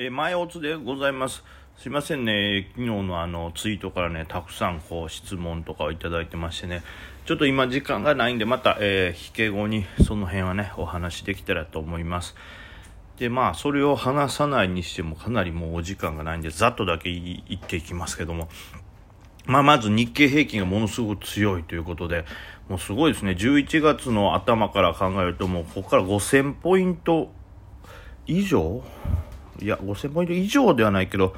えー、前おつでございます。すいませんね、昨日のあのツイートからね、たくさんこう質問とかをいただいてましてね、ちょっと今時間がないんで、また、えー、引け後にその辺はね、お話できたらと思います。で、まあ、それを話さないにしてもかなりもうお時間がないんで、ざっとだけ言っていきますけども、まあ、まず日経平均がものすごく強いということで、もうすごいですね、11月の頭から考えると、もうここから5000ポイント以上いや、5000ポイント以上ではないけど、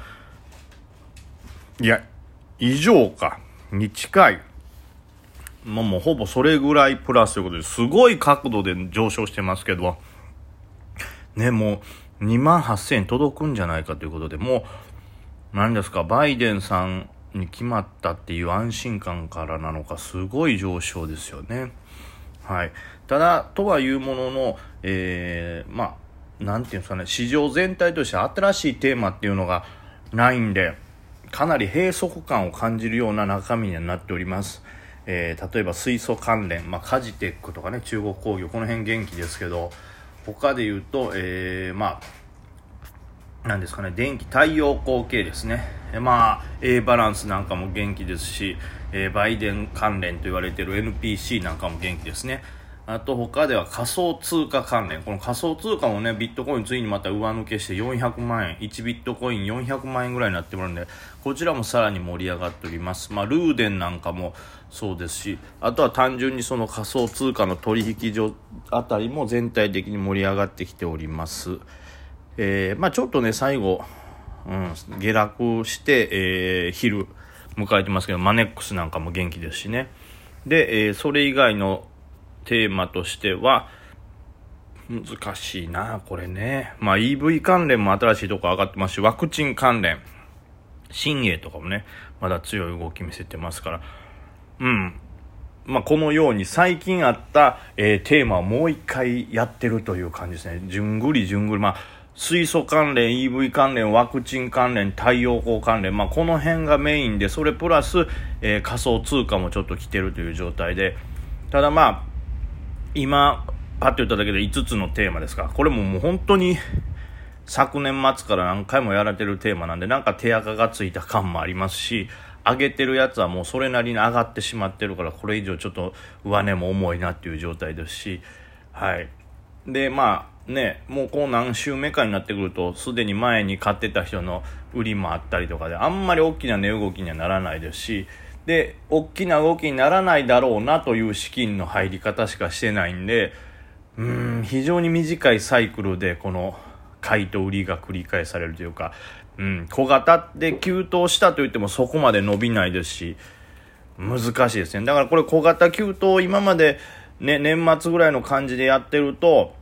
いや、以上か、に近い。もうもうほぼそれぐらいプラスということですごい角度で上昇してますけど、ね、もう2万8000円届くんじゃないかということで、もう、何ですか、バイデンさんに決まったっていう安心感からなのか、すごい上昇ですよね。はい。ただ、とはいうものの、えー、まあ、なんていうんですかね、市場全体として新しいテーマっていうのがないんで、かなり閉塞感を感じるような中身になっております。えー、例えば水素関連、まあ、カジテックとかね、中国工業、この辺元気ですけど、他で言うと、えー、まあ、なんですかね、電気、太陽光系ですね。まあ、A バランスなんかも元気ですし、えー、バイデン関連と言われている NPC なんかも元気ですね。あと他では仮想通貨関連。この仮想通貨もね、ビットコインついにまた上抜けして400万円、1ビットコイン400万円ぐらいになってもらうんで、こちらもさらに盛り上がっております。まあ、ルーデンなんかもそうですし、あとは単純にその仮想通貨の取引所あたりも全体的に盛り上がってきております。えー、まあちょっとね、最後、うん、下落して、えー、昼迎えてますけど、マネックスなんかも元気ですしね。で、えー、それ以外のテーマとしては、難しいな、これね。まあ EV 関連も新しいとこ上がってますし、ワクチン関連、新鋭とかもね、まだ強い動き見せてますから、うん。まあこのように最近あった、えー、テーマをもう一回やってるという感じですね。じゅんぐりじゅんぐり。まあ水素関連、EV 関連、ワクチン関連、太陽光関連、まあ、この辺がメインで、それプラス、えー、仮想通貨もちょっと来てるという状態で、ただまあ、今、パッと言っただけで5つのテーマですか。これももう本当に昨年末から何回もやられてるテーマなんで、なんか手垢がついた感もありますし、上げてるやつはもうそれなりに上がってしまってるから、これ以上ちょっと上値も重いなっていう状態ですし、はい。で、まあね、もうこう何週目かになってくると、すでに前に買ってた人の売りもあったりとかで、あんまり大きな値動きにはならないですし、で大きな動きにならないだろうなという資金の入り方しかしてないんでうん非常に短いサイクルでこの買いと売りが繰り返されるというか、うん、小型で急騰したといってもそこまで伸びないですし難しいですね。だからこれ小型急騰今まで、ね、年末ぐらいの感じでやってると、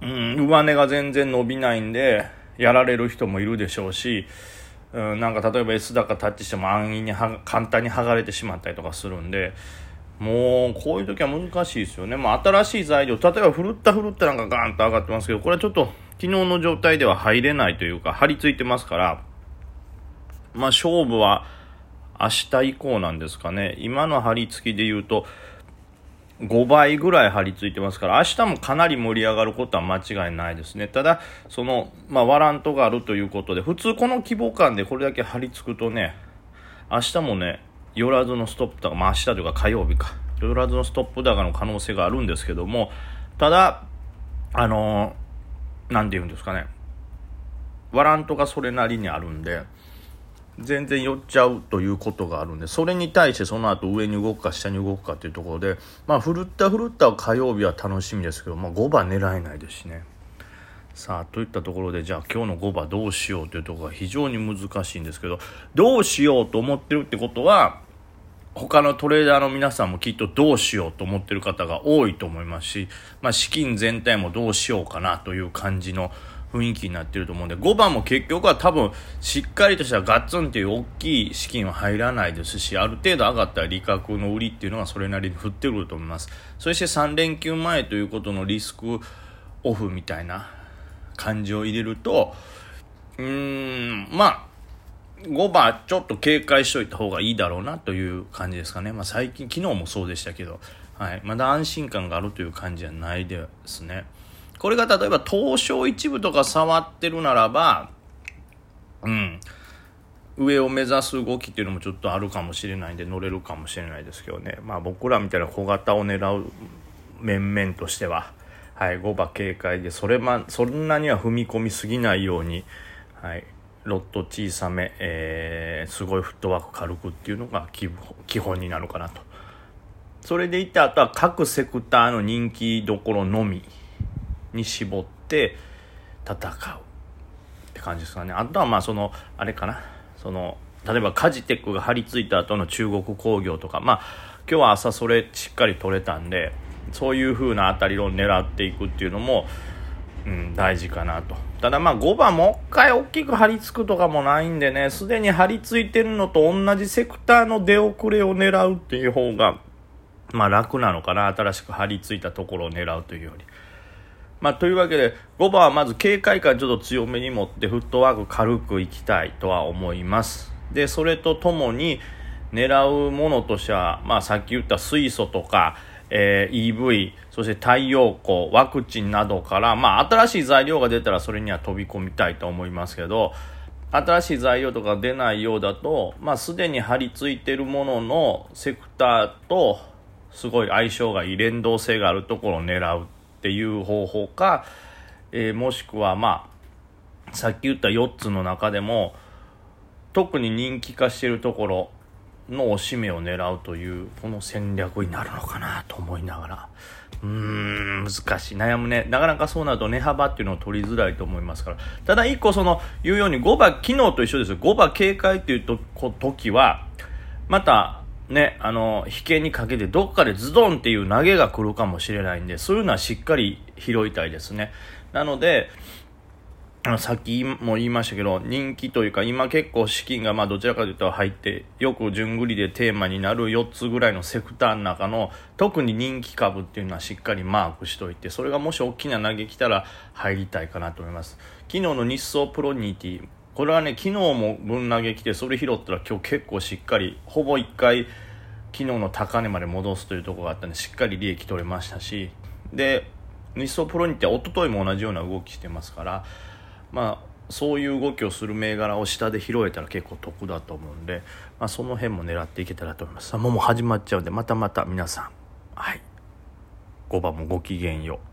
うん、上値が全然伸びないんでやられる人もいるでしょうしうん、なんか例えば S 高タッチしても安易に簡単に剥がれてしまったりとかするんでもうこういう時は難しいですよね、まあ、新しい材料例えばふるったふるったなんかガーンと上がってますけどこれはちょっと昨日の状態では入れないというか張り付いてますからまあ勝負は明日以降なんですかね。今の張り付きで言うと5倍ぐらい張り付いてますから、明日もかなり盛り上がることは間違いないですね。ただ、その、まあ、ワラントがあるということで、普通この規模感でこれだけ張り付くとね、明日もね、寄らずのストップ高、まあ明日というか火曜日か、寄らずのストップ高の可能性があるんですけども、ただ、あのー、なんて言うんですかね、ワラントがそれなりにあるんで、全然寄っちゃうということがあるんで、それに対してその後上に動くか下に動くかっていうところで、まあ、ふるったふるった火曜日は楽しみですけど、まあ、5番狙えないですしね。さあ、といったところで、じゃあ今日の5番どうしようというところが非常に難しいんですけど、どうしようと思ってるってことは、他のトレーダーの皆さんもきっとどうしようと思ってる方が多いと思いますし、まあ、資金全体もどうしようかなという感じの雰囲気になってると思うんで、5番も結局は多分、しっかりとしたガッツンっていう大きい資金は入らないですし、ある程度上がったら利確の売りっていうのはそれなりに振ってくると思います。そして3連休前ということのリスクオフみたいな感じを入れると、うーん、まあ、5番ちょっと警戒しといた方がいいだろうなという感じですかね。まあ最近、昨日もそうでしたけど、はい。まだ安心感があるという感じじゃないですね。これが例えば東証一部とか触ってるならば、うん。上を目指す動きっていうのもちょっとあるかもしれないんで乗れるかもしれないですけどね。まあ僕らみたいな小型を狙う面々としては、はい、5馬警戒でそれ、ま、そんなには踏み込みすぎないように、はい、ロット小さめ、えー、すごいフットワーク軽くっていうのが基本になるかなと。それでいってあとは各セクターの人気どころのみ。に絞って戦うって感じですかね。あとはまあその、あれかな。その、例えばカジテックが張り付いた後の中国工業とか、まあ今日は朝それしっかり取れたんで、そういう風な当たりを狙っていくっていうのも、うん、大事かなと。ただまあ5番もう一回大きく張り付くとかもないんでね、すでに張り付いてるのと同じセクターの出遅れを狙うっていう方が、まあ楽なのかな。新しく張り付いたところを狙うというより。まあというわけで、5番はまず警戒感ちょっと強めに持ってフットワーク軽くいきたいとは思います。で、それとともに狙うものとしては、まあさっき言った水素とか、えー、EV、そして太陽光、ワクチンなどから、まあ、新しい材料が出たらそれには飛び込みたいと思いますけど、新しい材料とか出ないようだと、まあ、すでに張り付いてるもののセクターと、すごい相性がいい連動性があるところを狙うっていう方法か、えー、もしくは、まあ、さっき言った4つの中でも、特に人気化してるところ、のおしめを狙うというこの戦略になるのかなと思いながら。うーん難しい。悩むね。なかなかそうなると値幅っていうのを取りづらいと思いますから。ただ一個その言うように5馬昨日と一緒です5馬警戒っていうと時はまたね、あの、引けにかけてどっかでズドンっていう投げが来るかもしれないんで、そういうのはしっかり拾いたいですね。なので、さっきも言いましたけど、人気というか、今結構資金がまあどちらかというと入って、よく順繰りでテーマになる4つぐらいのセクターの中の、特に人気株っていうのはしっかりマークしといて、それがもし大きな投げ来たら入りたいかなと思います。昨日の日総プロニティ、これはね、昨日も分投げ来て、それ拾ったら今日結構しっかり、ほぼ1回、昨日の高値まで戻すというところがあったんで、しっかり利益取れましたし、で、日総プロニティは一昨日も同じような動きしてますから、まあそういう動きをする銘柄を下で拾えたら結構得だと思うんで、まあ、その辺も狙っていけたらと思います。もう始まっちゃうんでまたまた皆さんはい5番もごきげんよう。